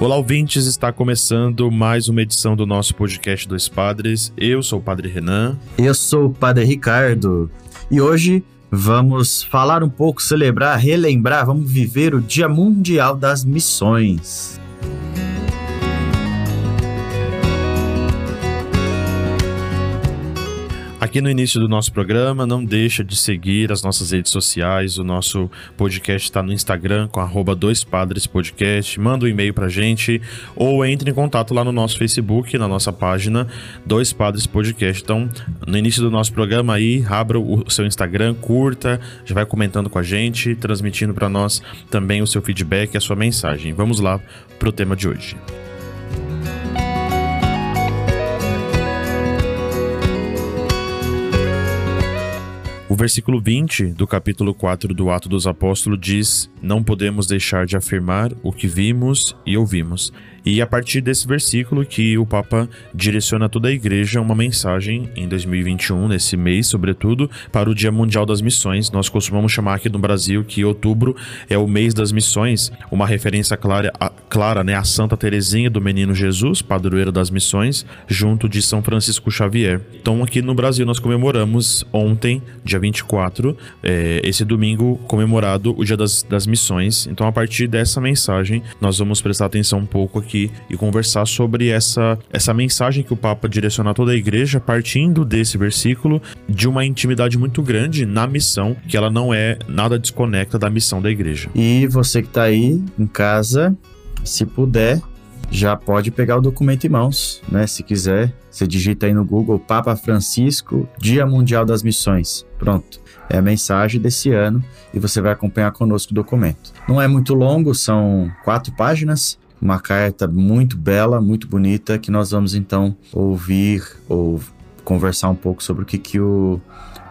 Olá, ouvintes, está começando mais uma edição do nosso podcast Dois Padres. Eu sou o Padre Renan. Eu sou o Padre Ricardo. E hoje vamos falar um pouco, celebrar, relembrar, vamos viver o Dia Mundial das Missões. Aqui no início do nosso programa, não deixa de seguir as nossas redes sociais. O nosso podcast está no Instagram com arroba Dois Padres Podcast. Manda um e-mail pra gente ou entre em contato lá no nosso Facebook, na nossa página Dois Padres Podcast. Então, no início do nosso programa aí, abra o seu Instagram, curta, já vai comentando com a gente, transmitindo para nós também o seu feedback, a sua mensagem. Vamos lá pro tema de hoje. Versículo 20 do capítulo 4 do Ato dos Apóstolos diz: Não podemos deixar de afirmar o que vimos e ouvimos. E a partir desse versículo que o Papa direciona a toda a igreja uma mensagem em 2021, nesse mês, sobretudo, para o Dia Mundial das Missões. Nós costumamos chamar aqui no Brasil que outubro é o mês das missões, uma referência clara, a, clara né, a Santa Teresinha do Menino Jesus, padroeira das missões, junto de São Francisco Xavier. Então, aqui no Brasil, nós comemoramos ontem, dia 24, é, esse domingo comemorado o Dia das, das Missões. Então, a partir dessa mensagem, nós vamos prestar atenção um pouco aqui aqui e conversar sobre essa, essa mensagem que o Papa direciona a toda a igreja, partindo desse versículo, de uma intimidade muito grande na missão, que ela não é nada desconecta da missão da igreja. E você que está aí em casa, se puder, já pode pegar o documento em mãos, né? Se quiser, você digita aí no Google Papa Francisco, Dia Mundial das Missões. Pronto. É a mensagem desse ano e você vai acompanhar conosco o documento. Não é muito longo, são quatro páginas, uma carta muito bela, muito bonita, que nós vamos então ouvir ou conversar um pouco sobre o que, que o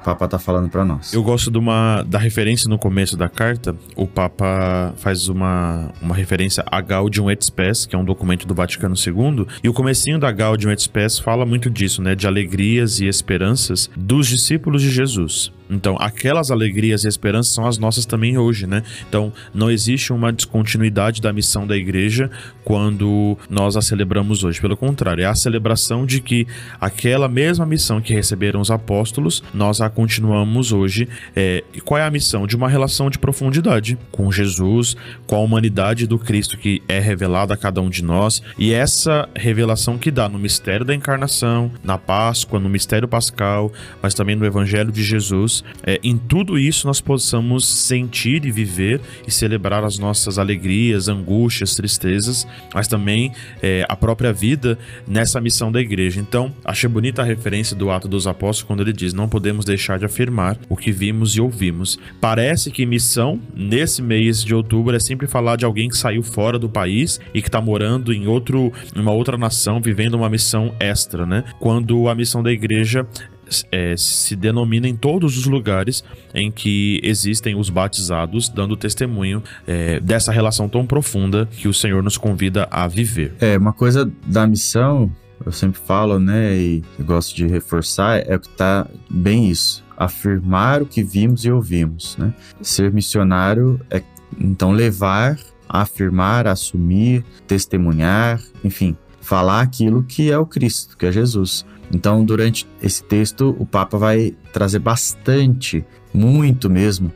Papa está falando para nós. Eu gosto de uma, da referência no começo da carta. O Papa faz uma, uma referência a Gaudium et Spes, que é um documento do Vaticano II. E o comecinho da Gaudium et Spes fala muito disso, né? De alegrias e esperanças dos discípulos de Jesus. Então, aquelas alegrias e esperanças são as nossas também hoje, né? Então, não existe uma descontinuidade da missão da igreja quando nós a celebramos hoje. Pelo contrário, é a celebração de que aquela mesma missão que receberam os apóstolos, nós a continuamos hoje. É, e qual é a missão? De uma relação de profundidade com Jesus, com a humanidade do Cristo que é revelada a cada um de nós. E essa revelação que dá no mistério da encarnação, na Páscoa, no mistério pascal, mas também no Evangelho de Jesus é, em tudo isso nós possamos sentir e viver e celebrar as nossas alegrias, angústias, tristezas, mas também é, a própria vida nessa missão da igreja. Então, achei bonita a referência do Ato dos Apóstolos quando ele diz: Não podemos deixar de afirmar o que vimos e ouvimos. Parece que missão, nesse mês de outubro, é sempre falar de alguém que saiu fora do país e que está morando em outro, uma outra nação, vivendo uma missão extra, né? Quando a missão da igreja é, se denomina em todos os lugares em que existem os batizados, dando testemunho é, dessa relação tão profunda que o Senhor nos convida a viver. É, uma coisa da missão, eu sempre falo, né, e gosto de reforçar, é que tá bem isso. Afirmar o que vimos e ouvimos, né? Ser missionário é, então, levar, afirmar, assumir, testemunhar, enfim, falar aquilo que é o Cristo, que é Jesus. Então, durante esse texto, o Papa vai trazer bastante, muito mesmo,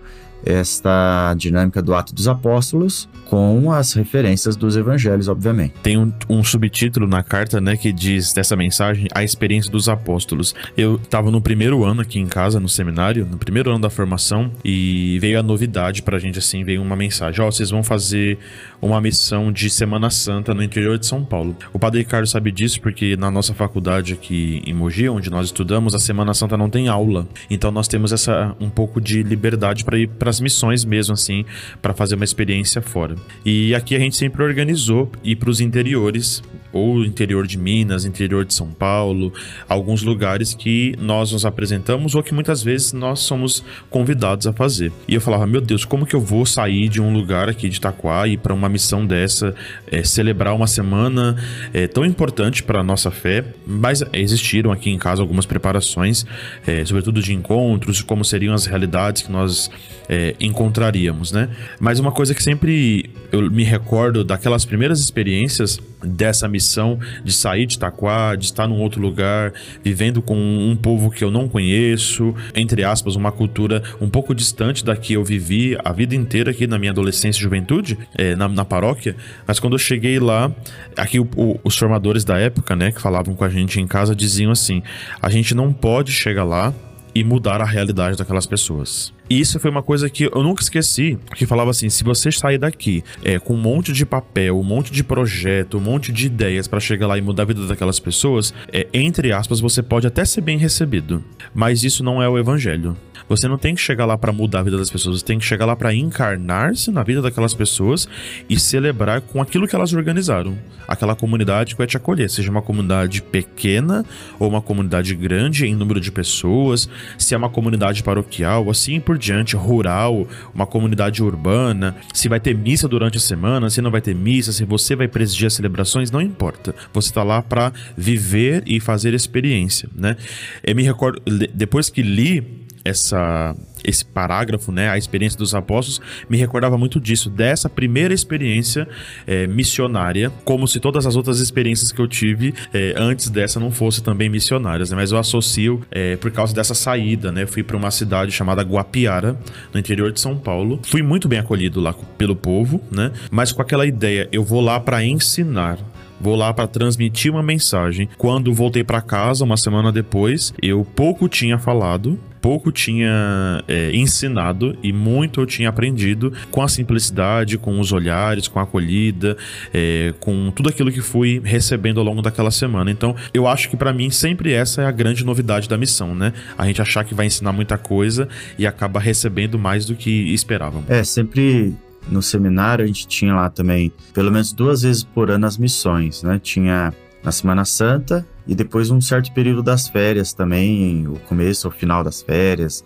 esta dinâmica do Ato dos Apóstolos com as referências dos evangelhos, obviamente. Tem um, um, subtítulo na carta, né, que diz dessa mensagem a experiência dos apóstolos. Eu estava no primeiro ano aqui em casa, no seminário, no primeiro ano da formação, e veio a novidade pra gente, assim, veio uma mensagem, ó, oh, vocês vão fazer uma missão de Semana Santa no interior de São Paulo. O Padre Ricardo sabe disso porque na nossa faculdade aqui em Mogi, onde nós estudamos, a Semana Santa não tem aula. Então nós temos essa um pouco de liberdade para ir para as missões mesmo, assim, para fazer uma experiência fora. E aqui a gente sempre organizou ir para os interiores, ou interior de Minas, interior de São Paulo, alguns lugares que nós nos apresentamos ou que muitas vezes nós somos convidados a fazer. E eu falava, meu Deus, como que eu vou sair de um lugar aqui de Itaquá e para uma missão dessa, é, celebrar uma semana é, tão importante para a nossa fé? Mas existiram aqui em casa algumas preparações, é, sobretudo de encontros, como seriam as realidades que nós é, encontraríamos, né? Mas uma coisa que sempre eu me recordo daquelas primeiras experiências dessa missão de sair de Itaquá, de estar num outro lugar, vivendo com um povo que eu não conheço, entre aspas, uma cultura um pouco distante da que eu vivi a vida inteira aqui na minha adolescência e juventude, é, na, na, paróquia. Mas quando eu cheguei lá, aqui o, o, os formadores da época, né, que falavam com a gente em casa, diziam assim: a gente não pode chegar lá e mudar a realidade daquelas pessoas. E isso foi uma coisa que eu nunca esqueci, que falava assim: se você sair daqui é, com um monte de papel, um monte de projeto, um monte de ideias para chegar lá e mudar a vida daquelas pessoas, é, entre aspas, você pode até ser bem recebido, mas isso não é o evangelho. Você não tem que chegar lá para mudar a vida das pessoas, você tem que chegar lá para encarnar-se na vida daquelas pessoas e celebrar com aquilo que elas organizaram. Aquela comunidade que vai te acolher, seja uma comunidade pequena ou uma comunidade grande em número de pessoas, se é uma comunidade paroquial, assim por diante, rural, uma comunidade urbana, se vai ter missa durante a semana, se não vai ter missa, se você vai presidir as celebrações, não importa. Você está lá para viver e fazer experiência, né? Eu me recordo, depois que li essa esse parágrafo, né, a experiência dos apóstolos, me recordava muito disso, dessa primeira experiência é, missionária, como se todas as outras experiências que eu tive é, antes dessa não fossem também missionárias, né, mas eu associo é, por causa dessa saída, né, fui para uma cidade chamada Guapiara, no interior de São Paulo, fui muito bem acolhido lá pelo povo, né, mas com aquela ideia, eu vou lá para ensinar, Vou lá para transmitir uma mensagem. Quando voltei para casa, uma semana depois, eu pouco tinha falado, pouco tinha é, ensinado e muito eu tinha aprendido com a simplicidade, com os olhares, com a acolhida, é, com tudo aquilo que fui recebendo ao longo daquela semana. Então, eu acho que para mim sempre essa é a grande novidade da missão, né? A gente achar que vai ensinar muita coisa e acaba recebendo mais do que esperávamos. É, sempre no seminário a gente tinha lá também, pelo menos duas vezes por ano, as missões, né? Tinha na Semana Santa e depois um certo período das férias também, o começo ou final das férias,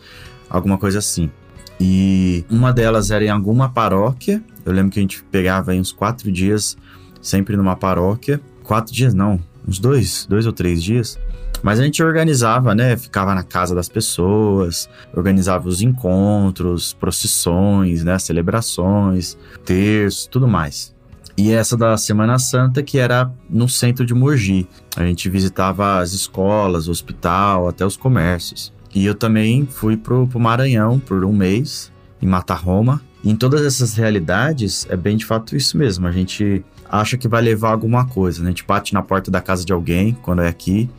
alguma coisa assim. E uma delas era em alguma paróquia. Eu lembro que a gente pegava aí uns quatro dias sempre numa paróquia. Quatro dias não, uns dois, dois ou três dias. Mas a gente organizava, né? Ficava na casa das pessoas, organizava os encontros, procissões, né? Celebrações, terços, tudo mais. E essa da Semana Santa, que era no centro de Mogi. A gente visitava as escolas, o hospital, até os comércios. E eu também fui pro, pro Maranhão por um mês, em Mata Roma. E em todas essas realidades, é bem de fato isso mesmo. A gente acha que vai levar alguma coisa, né? A gente bate na porta da casa de alguém, quando é aqui,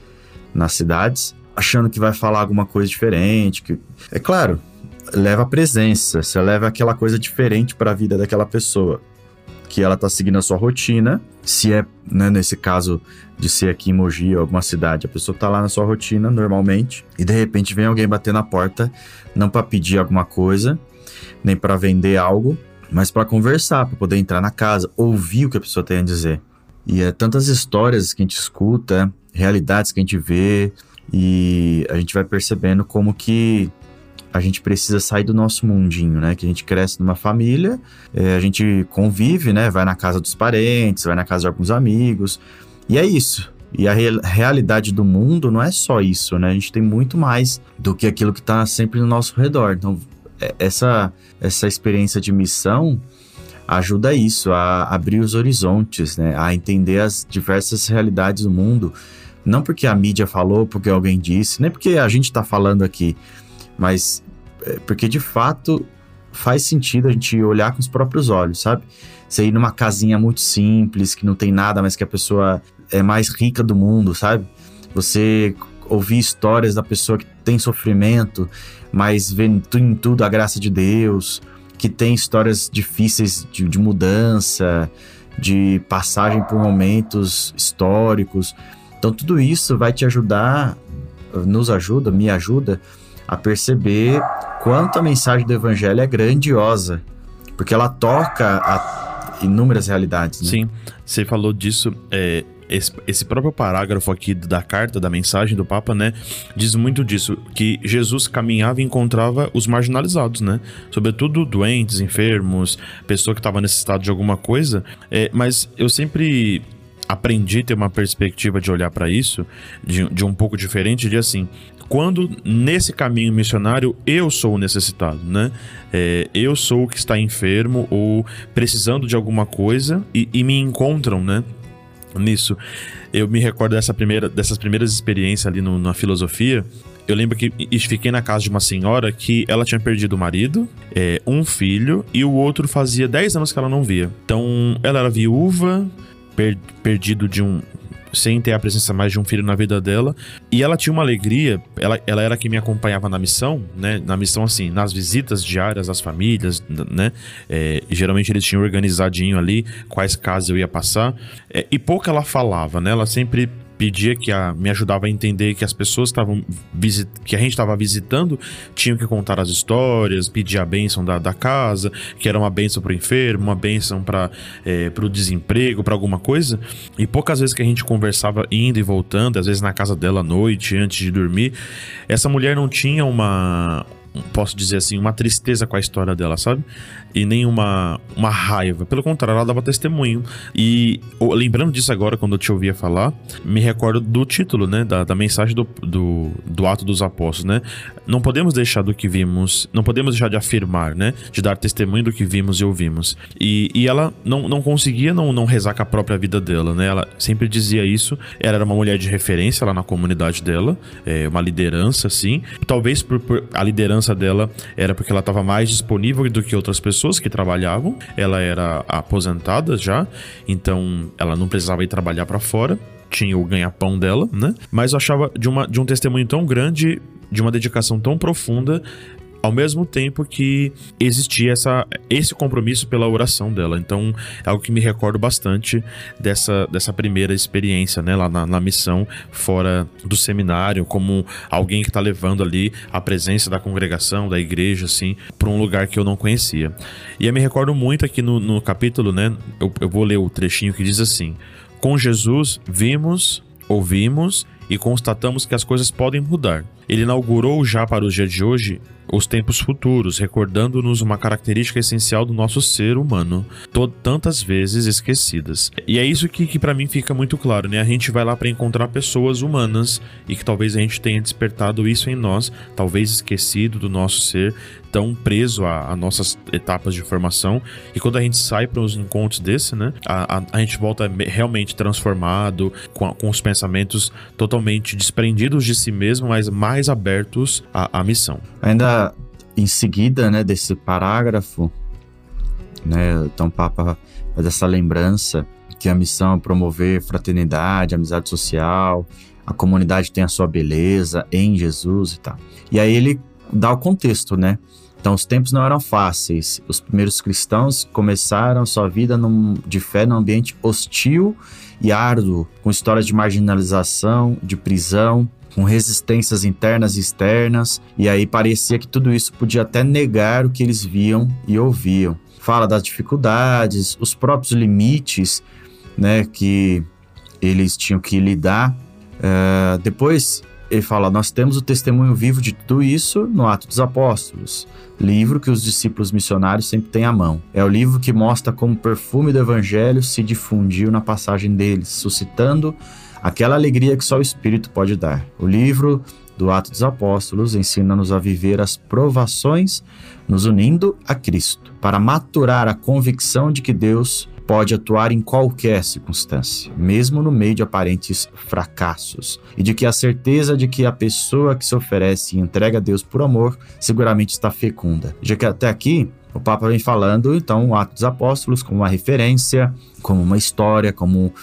nas cidades, achando que vai falar alguma coisa diferente. Que... É claro, leva presença, você leva aquela coisa diferente para a vida daquela pessoa. Que ela tá seguindo a sua rotina. Se é, né, nesse caso de ser aqui em Mogi ou alguma cidade, a pessoa tá lá na sua rotina normalmente e de repente vem alguém bater na porta, não para pedir alguma coisa, nem para vender algo, mas para conversar, para poder entrar na casa, ouvir o que a pessoa tem a dizer. E é tantas histórias que a gente escuta, realidades que a gente vê e a gente vai percebendo como que a gente precisa sair do nosso mundinho, né? Que a gente cresce numa família, é, a gente convive, né? Vai na casa dos parentes, vai na casa de alguns amigos, e é isso. E a re realidade do mundo não é só isso, né? A gente tem muito mais do que aquilo que está sempre no nosso redor. Então, essa, essa experiência de missão ajuda isso, a abrir os horizontes, né? A entender as diversas realidades do mundo não porque a mídia falou, porque alguém disse, nem porque a gente está falando aqui, mas é, porque de fato faz sentido a gente olhar com os próprios olhos, sabe? Você ir numa casinha muito simples, que não tem nada, mas que a pessoa é mais rica do mundo, sabe? Você ouvir histórias da pessoa que tem sofrimento, mas vê em tudo a graça de Deus, que tem histórias difíceis de, de mudança, de passagem por momentos históricos. Então tudo isso vai te ajudar, nos ajuda, me ajuda a perceber quanto a mensagem do evangelho é grandiosa, porque ela toca a inúmeras realidades. Né? Sim, você falou disso. É, esse, esse, próprio parágrafo aqui da carta, da mensagem do Papa, né, diz muito disso, que Jesus caminhava e encontrava os marginalizados, né, sobretudo doentes, enfermos, pessoa que estava necessitada de alguma coisa, é, mas eu sempre aprendi a ter uma perspectiva de olhar para isso de, de um pouco diferente, de assim, quando nesse caminho missionário eu sou o necessitado, né? É, eu sou o que está enfermo ou precisando de alguma coisa e, e me encontram, né? Nisso. Eu me recordo dessa primeira, dessas primeiras experiências ali no, na filosofia. Eu lembro que fiquei na casa de uma senhora que ela tinha perdido o marido, é, um filho, e o outro fazia 10 anos que ela não via. Então, ela era viúva, per, perdido de um, sem ter a presença mais de um filho na vida dela. E ela tinha uma alegria, ela, ela era quem me acompanhava na missão, né? Na missão, assim, nas visitas diárias às famílias, né? É, geralmente eles tinham organizadinho ali quais casas eu ia passar. É, e pouco ela falava, né? Ela sempre pedia que a, me ajudava a entender que as pessoas estavam que a gente estava visitando tinham que contar as histórias, pedir a bênção da, da casa, que era uma bênção para o enfermo, uma bênção para é, o desemprego, para alguma coisa. E poucas vezes que a gente conversava indo e voltando, às vezes na casa dela à noite, antes de dormir, essa mulher não tinha uma posso dizer assim, uma tristeza com a história dela, sabe? E nem uma, uma raiva. Pelo contrário, ela dava testemunho. E lembrando disso agora, quando eu te ouvia falar, me recordo do título, né? Da, da mensagem do, do, do Ato dos Apóstolos, né? Não podemos deixar do que vimos, não podemos deixar de afirmar, né? De dar testemunho do que vimos e ouvimos. E, e ela não, não conseguia não, não rezar com a própria vida dela, né? Ela sempre dizia isso. Ela era uma mulher de referência lá na comunidade dela, é, uma liderança, assim. Talvez por, por a liderança dela era porque ela estava mais disponível do que outras pessoas que trabalhavam. Ela era aposentada já, então ela não precisava ir trabalhar para fora tinha o ganha-pão dela, né? Mas eu achava de, uma, de um testemunho tão grande, de uma dedicação tão profunda, ao mesmo tempo que existia essa, esse compromisso pela oração dela. Então, é algo que me recordo bastante dessa, dessa primeira experiência, né, lá na, na missão, fora do seminário, como alguém que está levando ali a presença da congregação, da igreja, assim, para um lugar que eu não conhecia. E eu me recordo muito aqui no, no capítulo, né, eu, eu vou ler o trechinho que diz assim: Com Jesus vimos, ouvimos e constatamos que as coisas podem mudar. Ele inaugurou já para os dias de hoje os tempos futuros, recordando-nos uma característica essencial do nosso ser humano, tantas vezes esquecidas. E é isso que, que para mim fica muito claro, né? A gente vai lá para encontrar pessoas humanas e que talvez a gente tenha despertado isso em nós, talvez esquecido do nosso ser, tão preso a, a, nossas etapas de formação. E quando a gente sai para uns encontros desse, né, a, a, a, gente volta realmente transformado, com, com os pensamentos totalmente desprendidos de si mesmo, mas mais abertos à, à missão. Ainda em seguida, né, desse parágrafo, né, então o Papa faz essa lembrança que a missão é promover fraternidade, amizade social, a comunidade tem a sua beleza em Jesus e tal. E aí ele dá o contexto, né? Então, os tempos não eram fáceis. Os primeiros cristãos começaram sua vida num, de fé num ambiente hostil e árduo, com histórias de marginalização, de prisão, com resistências internas e externas, e aí parecia que tudo isso podia até negar o que eles viam e ouviam. Fala das dificuldades, os próprios limites né, que eles tinham que lidar. Uh, depois ele fala: Nós temos o testemunho vivo de tudo isso no Ato dos Apóstolos, livro que os discípulos missionários sempre têm à mão. É o livro que mostra como o perfume do Evangelho se difundiu na passagem deles, suscitando aquela alegria que só o Espírito pode dar. O livro do Ato dos Apóstolos ensina-nos a viver as provações, nos unindo a Cristo, para maturar a convicção de que Deus pode atuar em qualquer circunstância, mesmo no meio de aparentes fracassos, e de que a certeza de que a pessoa que se oferece e entrega a Deus por amor seguramente está fecunda. Já que até aqui o Papa vem falando, então, o Atos dos Apóstolos como uma referência, como uma história, como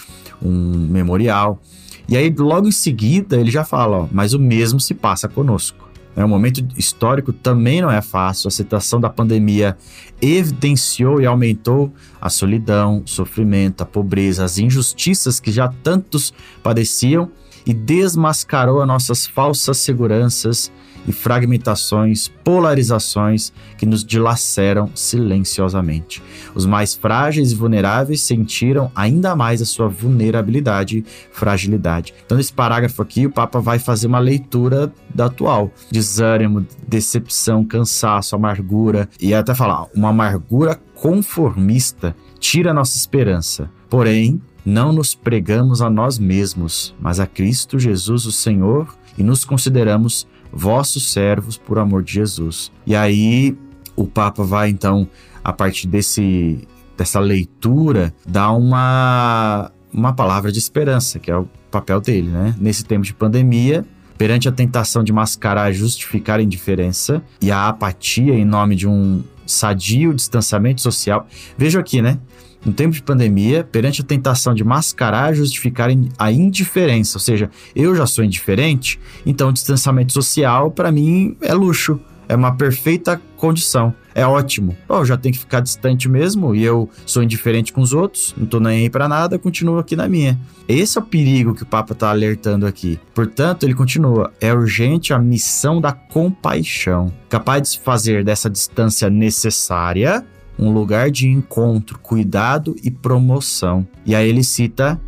um memorial. E aí, logo em seguida, ele já fala: ó, mas o mesmo se passa conosco. É, o momento histórico também não é fácil. A situação da pandemia evidenciou e aumentou a solidão, o sofrimento, a pobreza, as injustiças que já tantos padeciam e desmascarou as nossas falsas seguranças e fragmentações, polarizações que nos dilaceram silenciosamente. Os mais frágeis e vulneráveis sentiram ainda mais a sua vulnerabilidade e fragilidade. Então, nesse parágrafo aqui, o Papa vai fazer uma leitura da atual: desânimo, decepção, cansaço, amargura, e até falar, uma amargura conformista tira nossa esperança. Porém, não nos pregamos a nós mesmos, mas a Cristo Jesus, o Senhor, e nos consideramos vossos servos por amor de Jesus. E aí o Papa vai então, a partir desse dessa leitura, dar uma uma palavra de esperança, que é o papel dele, né? Nesse tempo de pandemia, perante a tentação de mascarar, justificar a indiferença e a apatia em nome de um sadio distanciamento social. Veja aqui, né? No tempo de pandemia, perante a tentação de mascarar, justificar a indiferença, ou seja, eu já sou indiferente, então o distanciamento social para mim é luxo, é uma perfeita condição, é ótimo. Oh, eu já tenho que ficar distante mesmo e eu sou indiferente com os outros, não tô nem aí para nada, continuo aqui na minha. Esse é o perigo que o Papa está alertando aqui. Portanto, ele continua: é urgente a missão da compaixão, capaz de fazer dessa distância necessária um lugar de encontro, cuidado e promoção. E aí ele cita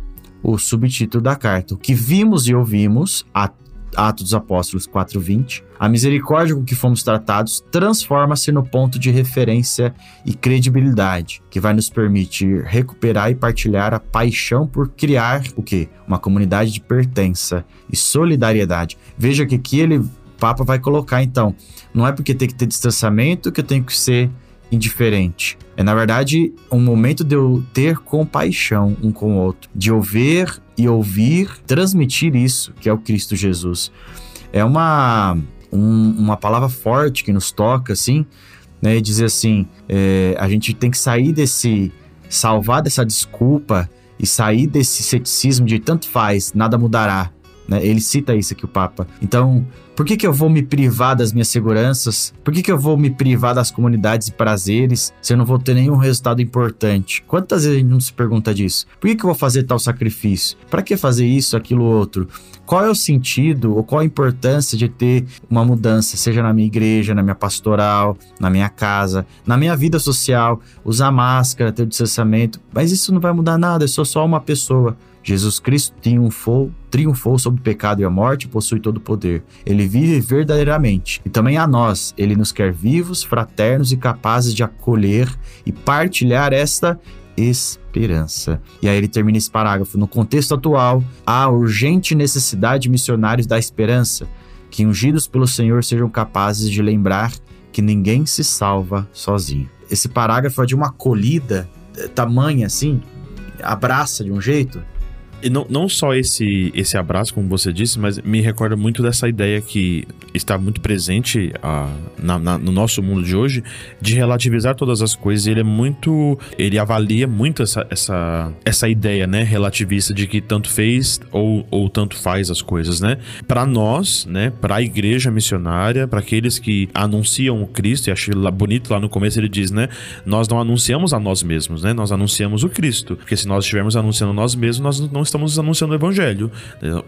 o subtítulo da carta: O que vimos e ouvimos, Atos dos Apóstolos 4:20, a misericórdia com que fomos tratados transforma-se no ponto de referência e credibilidade, que vai nos permitir recuperar e partilhar a paixão por criar o quê? Uma comunidade de pertença e solidariedade. Veja que aqui ele Papa vai colocar então, não é porque tem que ter distanciamento que eu tenho que ser indiferente. É, na verdade, um momento de eu ter compaixão um com o outro, de eu ver e ouvir, transmitir isso, que é o Cristo Jesus. É uma, um, uma palavra forte que nos toca, assim, né? E dizer assim: é, a gente tem que sair desse. salvar dessa desculpa e sair desse ceticismo de tanto faz, nada mudará. Né? Ele cita isso aqui, o Papa. Então, por que, que eu vou me privar das minhas seguranças? Por que, que eu vou me privar das comunidades e prazeres se eu não vou ter nenhum resultado importante? Quantas vezes a gente não se pergunta disso? Por que, que eu vou fazer tal sacrifício? Para que fazer isso, aquilo, outro? Qual é o sentido ou qual a importância de ter uma mudança, seja na minha igreja, na minha pastoral, na minha casa, na minha vida social, usar máscara, ter o distanciamento? Mas isso não vai mudar nada, eu sou só uma pessoa. Jesus Cristo triunfou, triunfou sobre o pecado e a morte e possui todo o poder. Ele vive verdadeiramente. E também a nós, ele nos quer vivos, fraternos e capazes de acolher e partilhar esta esperança. E aí ele termina esse parágrafo. No contexto atual, há urgente necessidade de missionários da esperança, que ungidos pelo Senhor sejam capazes de lembrar que ninguém se salva sozinho. Esse parágrafo é de uma acolhida eh, tamanha assim, abraça de um jeito e não, não só esse, esse abraço, como você disse, mas me recorda muito dessa ideia que está muito presente uh, na, na, no nosso mundo de hoje, de relativizar todas as coisas. Ele é muito. Ele avalia muito essa, essa, essa ideia, né, relativista de que tanto fez ou, ou tanto faz as coisas, né? Para nós, né, para a igreja missionária, para aqueles que anunciam o Cristo, e achei bonito lá no começo ele diz, né, nós não anunciamos a nós mesmos, né? Nós anunciamos o Cristo. Porque se nós estivermos anunciando nós mesmos, nós não estamos anunciando o evangelho.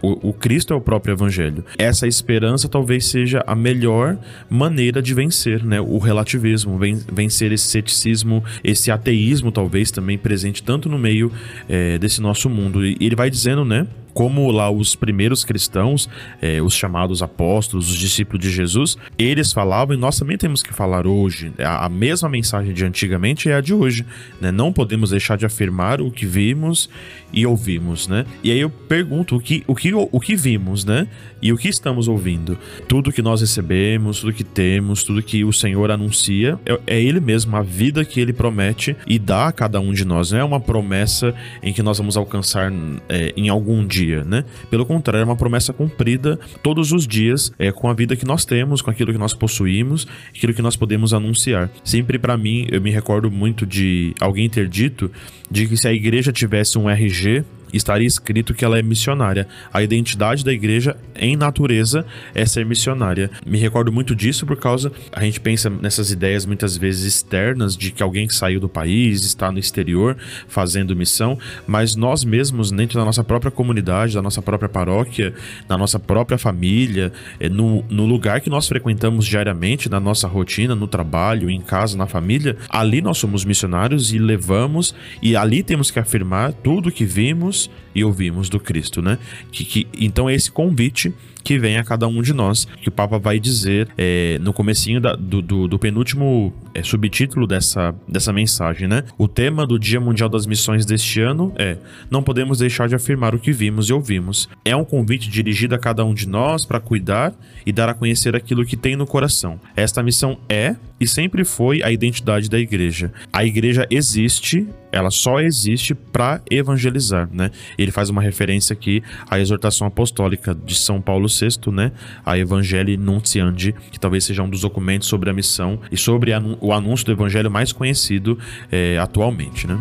O, o, Cristo é o próprio evangelho. Essa esperança talvez seja a melhor maneira de vencer, né? O relativismo, vencer esse ceticismo, esse ateísmo talvez também presente tanto no meio é, desse nosso mundo. E ele vai dizendo, né? Como lá os primeiros cristãos, é, os chamados apóstolos, os discípulos de Jesus, eles falavam e nós também temos que falar hoje. A, a mesma mensagem de antigamente é a de hoje. Né? Não podemos deixar de afirmar o que vimos e ouvimos, né? E aí eu pergunto o que, o que, o que vimos, né? E o que estamos ouvindo? Tudo que nós recebemos, tudo que temos, tudo que o Senhor anuncia, é, é Ele mesmo, a vida que Ele promete e dá a cada um de nós. Não é uma promessa em que nós vamos alcançar é, em algum dia, né? Pelo contrário, é uma promessa cumprida todos os dias, é, com a vida que nós temos, com aquilo que nós possuímos, aquilo que nós podemos anunciar. Sempre para mim, eu me recordo muito de alguém ter dito de que se a igreja tivesse um RG estaria escrito que ela é missionária. A identidade da igreja, em natureza, é ser missionária. Me recordo muito disso por causa. A gente pensa nessas ideias muitas vezes externas de que alguém saiu do país está no exterior fazendo missão, mas nós mesmos, dentro da nossa própria comunidade, da nossa própria paróquia, na nossa própria família, eh, no, no lugar que nós frequentamos diariamente, na nossa rotina, no trabalho, em casa, na família, ali nós somos missionários e levamos, e ali temos que afirmar tudo que vimos e ouvimos do Cristo, né? Que, que, então é esse convite que vem a cada um de nós, que o Papa vai dizer é, no comecinho da, do, do, do, penúltimo é, subtítulo dessa, dessa mensagem, né? O tema do Dia Mundial das Missões deste ano é Não podemos deixar de afirmar o que vimos e ouvimos. É um convite dirigido a cada um de nós para cuidar e dar a conhecer aquilo que tem no coração. Esta missão é e sempre foi a identidade da igreja. A igreja existe, ela só existe para evangelizar, né? Ele faz uma referência aqui à exortação apostólica de São Paulo VI, né? A Evangelii Nuntiandi, que talvez seja um dos documentos sobre a missão e sobre o anúncio do evangelho mais conhecido é, atualmente, né?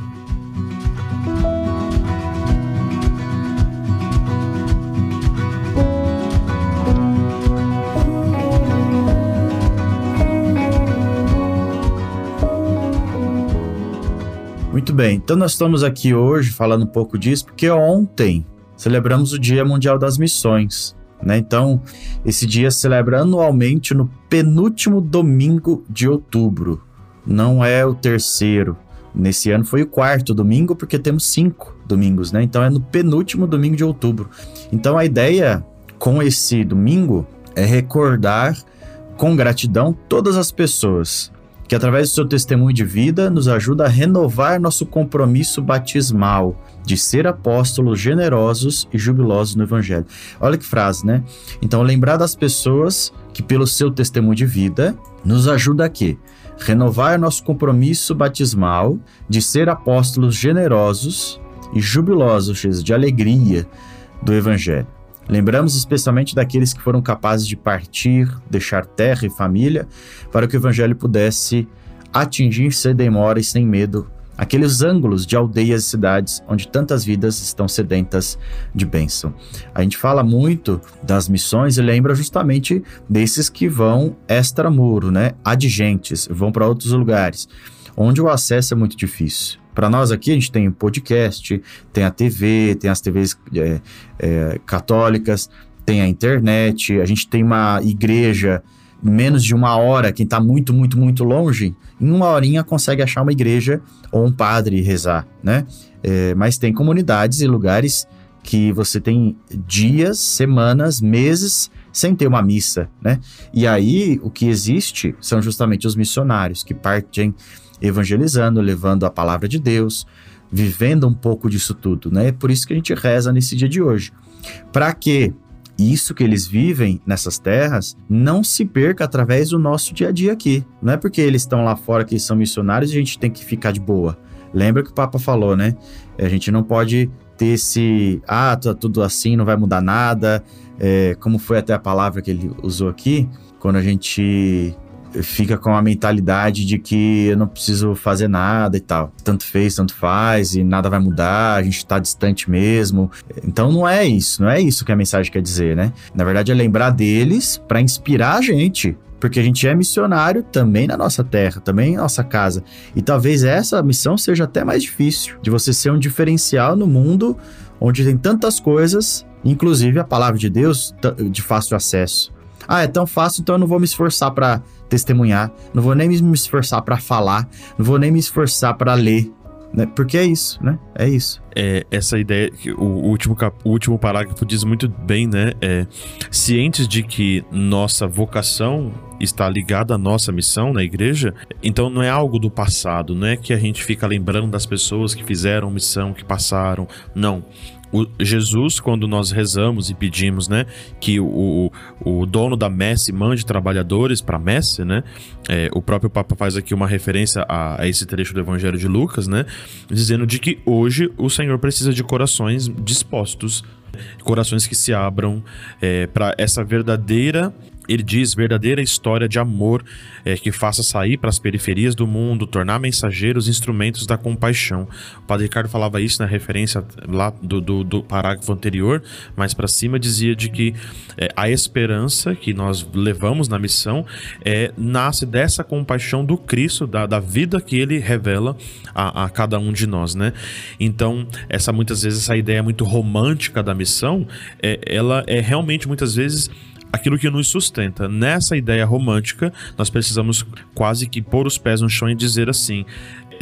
Muito bem, então nós estamos aqui hoje falando um pouco disso, porque ontem celebramos o Dia Mundial das Missões. Né? Então, esse dia celebra anualmente no penúltimo domingo de outubro. Não é o terceiro. Nesse ano foi o quarto domingo, porque temos cinco domingos, né? Então é no penúltimo domingo de outubro. Então a ideia com esse domingo é recordar com gratidão todas as pessoas que através do seu testemunho de vida nos ajuda a renovar nosso compromisso batismal de ser apóstolos generosos e jubilosos no evangelho. Olha que frase, né? Então, lembrar das pessoas que pelo seu testemunho de vida nos ajuda a quê? Renovar nosso compromisso batismal de ser apóstolos generosos e jubilosos de alegria do evangelho. Lembramos especialmente daqueles que foram capazes de partir, deixar terra e família, para que o Evangelho pudesse atingir sem demora e sem medo aqueles ângulos de aldeias e cidades onde tantas vidas estão sedentas de bênção. A gente fala muito das missões e lembra justamente desses que vão extramuro, né? Adigentes, vão para outros lugares, onde o acesso é muito difícil. Para nós aqui, a gente tem podcast, tem a TV, tem as TVs é, é, católicas, tem a internet, a gente tem uma igreja menos de uma hora, quem está muito, muito, muito longe, em uma horinha consegue achar uma igreja ou um padre e rezar, né? É, mas tem comunidades e lugares que você tem dias, semanas, meses sem ter uma missa, né? E aí o que existe são justamente os missionários que partem evangelizando, levando a palavra de Deus, vivendo um pouco disso tudo, né? É por isso que a gente reza nesse dia de hoje. Para que isso que eles vivem nessas terras não se perca através do nosso dia a dia aqui. Não é porque eles estão lá fora que são missionários e a gente tem que ficar de boa. Lembra que o Papa falou, né? A gente não pode ter esse, ah, tá tudo assim, não vai mudar nada. É, como foi até a palavra que ele usou aqui, quando a gente fica com a mentalidade de que eu não preciso fazer nada e tal. Tanto fez, tanto faz, e nada vai mudar, a gente tá distante mesmo. Então não é isso, não é isso que a mensagem quer dizer, né? Na verdade é lembrar deles para inspirar a gente. Porque a gente é missionário também na nossa terra, também na nossa casa. E talvez essa missão seja até mais difícil, de você ser um diferencial no mundo onde tem tantas coisas, inclusive a palavra de Deus de fácil acesso. Ah, é tão fácil, então eu não vou me esforçar para testemunhar, não vou nem me esforçar para falar, não vou nem me esforçar para ler, né? Porque é isso, né? É isso. É, essa ideia, o último, cap, o último parágrafo diz muito bem, né? É, cientes de que nossa vocação está ligada à nossa missão na igreja, então não é algo do passado, não é que a gente fica lembrando das pessoas que fizeram missão, que passaram. Não o Jesus, quando nós rezamos e pedimos, né, que o, o dono da messe mande trabalhadores para a messe, né, é, o próprio Papa faz aqui uma referência a, a, esse trecho do Evangelho de Lucas, né, dizendo de que hoje o Senhor precisa de corações dispostos, corações que se abram é, para essa verdadeira ele diz verdadeira história de amor é, que faça sair para as periferias do mundo, tornar mensageiros instrumentos da compaixão. O Padre Ricardo falava isso na referência lá do, do, do parágrafo anterior, mas para cima dizia de que é, a esperança que nós levamos na missão é, nasce dessa compaixão do Cristo, da, da vida que ele revela a, a cada um de nós, né? Então, essa muitas vezes essa ideia muito romântica da missão, é, ela é realmente muitas vezes aquilo que nos sustenta. Nessa ideia romântica, nós precisamos quase que pôr os pés no chão e dizer assim: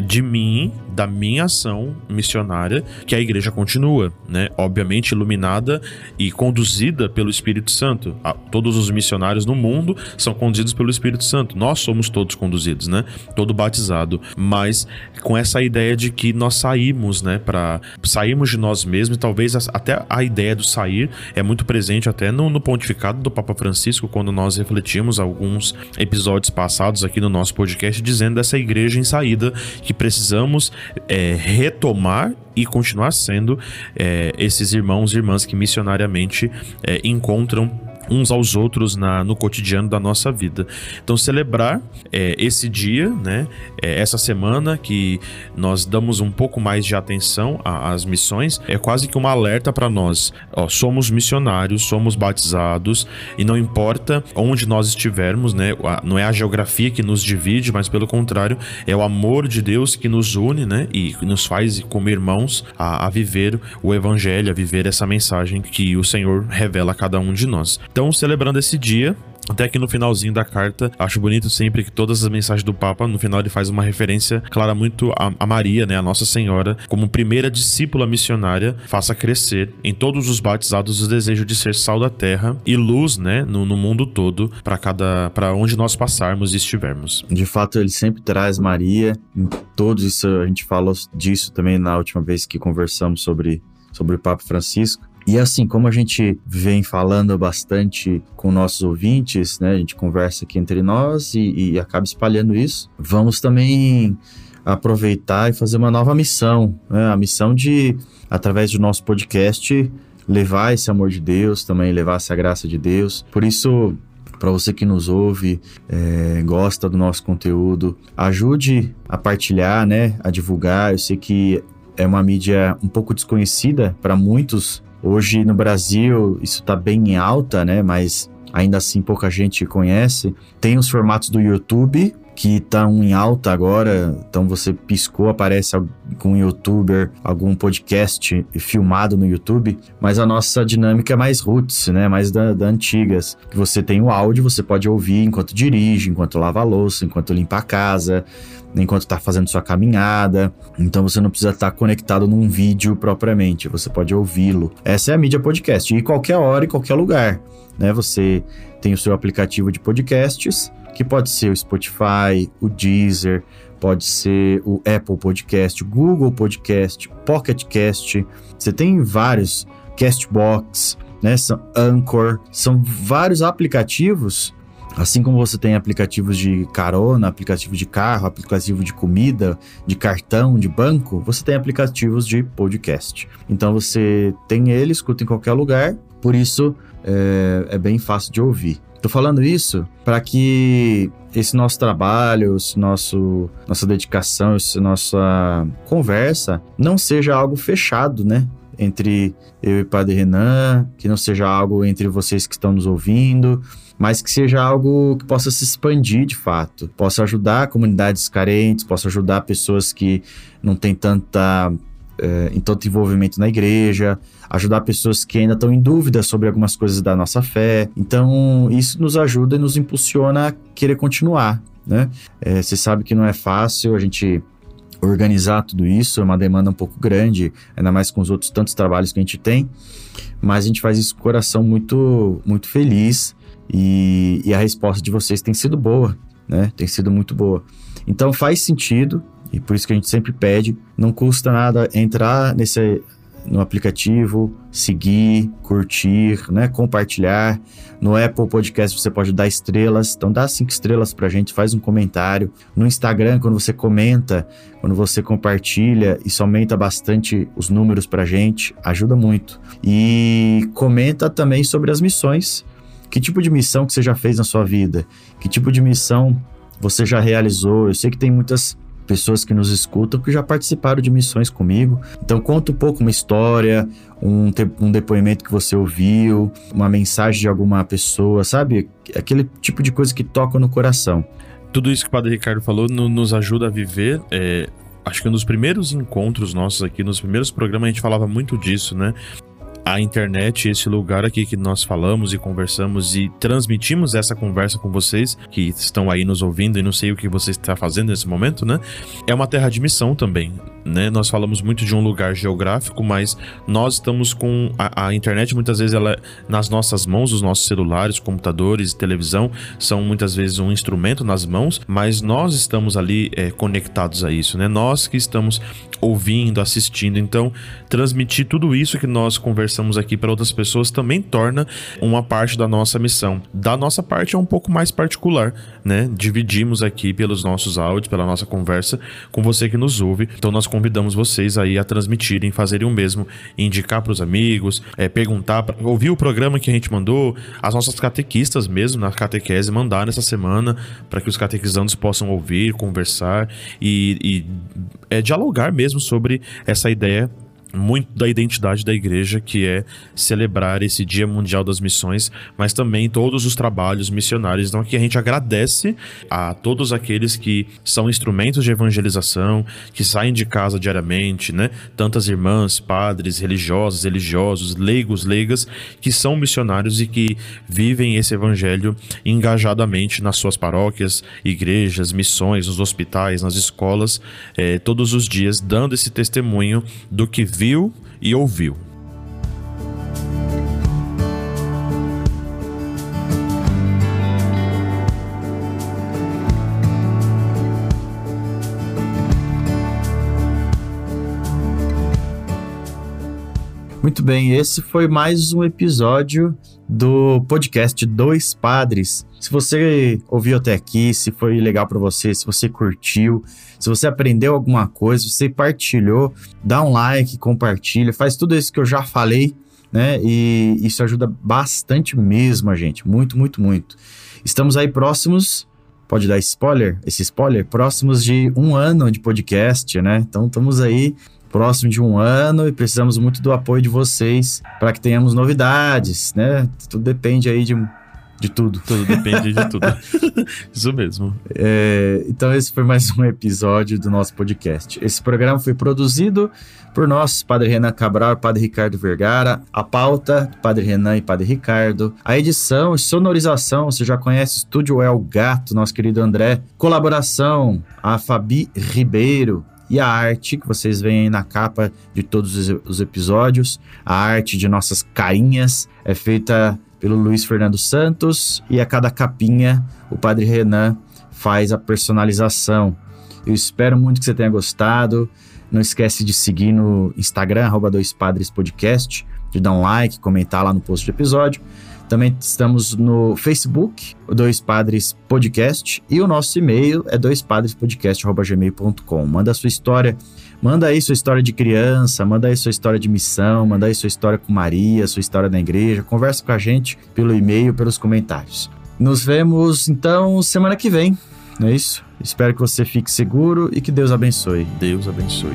de mim, da minha ação missionária, que a igreja continua, né? Obviamente iluminada e conduzida pelo Espírito Santo. Todos os missionários no mundo são conduzidos pelo Espírito Santo. Nós somos todos conduzidos, né? Todo batizado, mas com essa ideia de que nós saímos, né, para sairmos de nós mesmos, talvez até a ideia do sair é muito presente até no, no pontificado do Papa Francisco quando nós refletimos alguns episódios passados aqui no nosso podcast dizendo dessa igreja em saída que precisamos é, retomar e continuar sendo é, esses irmãos e irmãs que missionariamente é, encontram uns aos outros na, no cotidiano da nossa vida. Então, celebrar é, esse dia, né, é, essa semana que nós damos um pouco mais de atenção às missões, é quase que uma alerta para nós. Ó, somos missionários, somos batizados e não importa onde nós estivermos, né, não é a geografia que nos divide, mas pelo contrário, é o amor de Deus que nos une né, e nos faz como irmãos a, a viver o evangelho, a viver essa mensagem que o Senhor revela a cada um de nós. Então, celebrando esse dia, até que no finalzinho da carta, acho bonito sempre que todas as mensagens do Papa, no final ele faz uma referência clara muito a, a, Maria, né, a Nossa Senhora, como primeira discípula missionária, faça crescer em todos os batizados o desejo de ser sal da terra e luz, né, no, no mundo todo, para cada para onde nós passarmos e estivermos. De fato, ele sempre traz Maria em todos isso, a gente falou disso também na última vez que conversamos sobre sobre o Papa Francisco e assim, como a gente vem falando bastante com nossos ouvintes, né? A gente conversa aqui entre nós e, e acaba espalhando isso. Vamos também aproveitar e fazer uma nova missão, né? A missão de, através do nosso podcast, levar esse amor de Deus, também levar essa graça de Deus. Por isso, para você que nos ouve, é, gosta do nosso conteúdo, ajude a partilhar, né, a divulgar. Eu sei que é uma mídia um pouco desconhecida para muitos Hoje no Brasil isso está bem em alta, né? Mas ainda assim pouca gente conhece. Tem os formatos do YouTube que estão em alta agora. Então você piscou, aparece algum youtuber, algum podcast filmado no YouTube. Mas a nossa dinâmica é mais roots, né? Mais da, da antigas. Que você tem o áudio, você pode ouvir enquanto dirige, enquanto lava a louça, enquanto limpa a casa enquanto está fazendo sua caminhada. Então você não precisa estar tá conectado num vídeo propriamente, você pode ouvi-lo. Essa é a mídia podcast, e qualquer hora e qualquer lugar. Né? Você tem o seu aplicativo de podcasts, que pode ser o Spotify, o Deezer, pode ser o Apple Podcast, Google Podcast, Pocket Cast. Você tem vários, Castbox, né? São Anchor, são vários aplicativos Assim como você tem aplicativos de carona, aplicativo de carro, aplicativo de comida, de cartão, de banco, você tem aplicativos de podcast. Então você tem ele, escuta em qualquer lugar, por isso é, é bem fácil de ouvir. Estou falando isso para que esse nosso trabalho, esse nosso, nossa dedicação, essa nossa conversa não seja algo fechado, né? Entre eu e Padre Renan, que não seja algo entre vocês que estão nos ouvindo, mas que seja algo que possa se expandir de fato, possa ajudar comunidades carentes, possa ajudar pessoas que não têm tanta é, tanto envolvimento na igreja, ajudar pessoas que ainda estão em dúvida sobre algumas coisas da nossa fé. Então, isso nos ajuda e nos impulsiona a querer continuar, né? É, você sabe que não é fácil a gente organizar tudo isso, é uma demanda um pouco grande, ainda mais com os outros tantos trabalhos que a gente tem, mas a gente faz isso com o coração muito, muito feliz e, e a resposta de vocês tem sido boa, né? Tem sido muito boa. Então faz sentido, e por isso que a gente sempre pede, não custa nada entrar nesse no aplicativo, seguir, curtir, né, compartilhar. No Apple Podcast você pode dar estrelas, então dá cinco estrelas pra gente, faz um comentário. No Instagram, quando você comenta, quando você compartilha, isso aumenta bastante os números pra gente, ajuda muito. E comenta também sobre as missões Que tipo de missão que você já fez na sua vida? Que tipo de missão você já realizou? Eu sei que tem muitas pessoas que nos escutam que já participaram de missões comigo. Então conta um pouco uma história, um, um depoimento que você ouviu, uma mensagem de alguma pessoa, sabe? Aquele tipo de coisa que toca no coração. Tudo isso que o Padre Ricardo falou no, nos ajuda a viver. É, acho que nos primeiros encontros nossos aqui, nos primeiros programas, a gente falava muito disso, né? A internet, esse lugar aqui que nós falamos e conversamos e transmitimos essa conversa com vocês que estão aí nos ouvindo e não sei o que você está fazendo nesse momento, né? É uma terra de missão também, né? Nós falamos muito de um lugar geográfico, mas nós estamos com a, a internet muitas vezes ela é nas nossas mãos, os nossos celulares, computadores, televisão são muitas vezes um instrumento nas mãos, mas nós estamos ali é, conectados a isso, né? Nós que estamos ouvindo, assistindo, então transmitir tudo isso que nós conversamos aqui para outras pessoas também torna uma parte da nossa missão. Da nossa parte é um pouco mais particular, né? Dividimos aqui pelos nossos áudios, pela nossa conversa com você que nos ouve. Então nós convidamos vocês aí a transmitirem, fazerem o mesmo, indicar para os amigos, é, perguntar, pra, ouvir o programa que a gente mandou, as nossas catequistas mesmo na catequese mandar nessa semana para que os catequizandos possam ouvir, conversar e, e é, dialogar mesmo sobre essa ideia muito da identidade da igreja, que é celebrar esse Dia Mundial das Missões, mas também todos os trabalhos missionários. Então aqui a gente agradece a todos aqueles que são instrumentos de evangelização, que saem de casa diariamente, né? Tantas irmãs, padres, religiosas, religiosos, leigos, leigas, que são missionários e que vivem esse evangelho engajadamente nas suas paróquias, igrejas, missões, nos hospitais, nas escolas, eh, todos os dias, dando esse testemunho do que viu e ouviu. Muito bem, esse foi mais um episódio do podcast Dois Padres. Se você ouviu até aqui, se foi legal para você, se você curtiu, se você aprendeu alguma coisa, se você partilhou, dá um like, compartilha, faz tudo isso que eu já falei, né? E isso ajuda bastante mesmo a gente, muito, muito, muito. Estamos aí próximos, pode dar spoiler, esse spoiler, próximos de um ano de podcast, né? Então estamos aí próximo de um ano e precisamos muito do apoio de vocês para que tenhamos novidades, né? Tudo depende aí de de tudo. Tudo depende de tudo. Isso mesmo. É, então, esse foi mais um episódio do nosso podcast. Esse programa foi produzido por nós, Padre Renan Cabral e Padre Ricardo Vergara. A pauta, Padre Renan e Padre Ricardo. A edição e sonorização, você já conhece Estúdio El Gato, nosso querido André. Colaboração, a Fabi Ribeiro e a arte que vocês veem aí na capa de todos os episódios. A arte de nossas carinhas é feita pelo Luiz Fernando Santos e a cada capinha o Padre Renan faz a personalização. Eu espero muito que você tenha gostado. Não esquece de seguir no Instagram, arroba Dois Padres Podcast, de dar um like, comentar lá no post do episódio. Também estamos no Facebook, Dois Padres Podcast, e o nosso e-mail é doispadrespodcast.gmail.com. Manda a sua história Manda aí sua história de criança, manda aí sua história de missão, manda aí sua história com Maria, sua história na igreja. Conversa com a gente pelo e-mail, pelos comentários. Nos vemos então semana que vem, não é isso? Espero que você fique seguro e que Deus abençoe. Deus abençoe.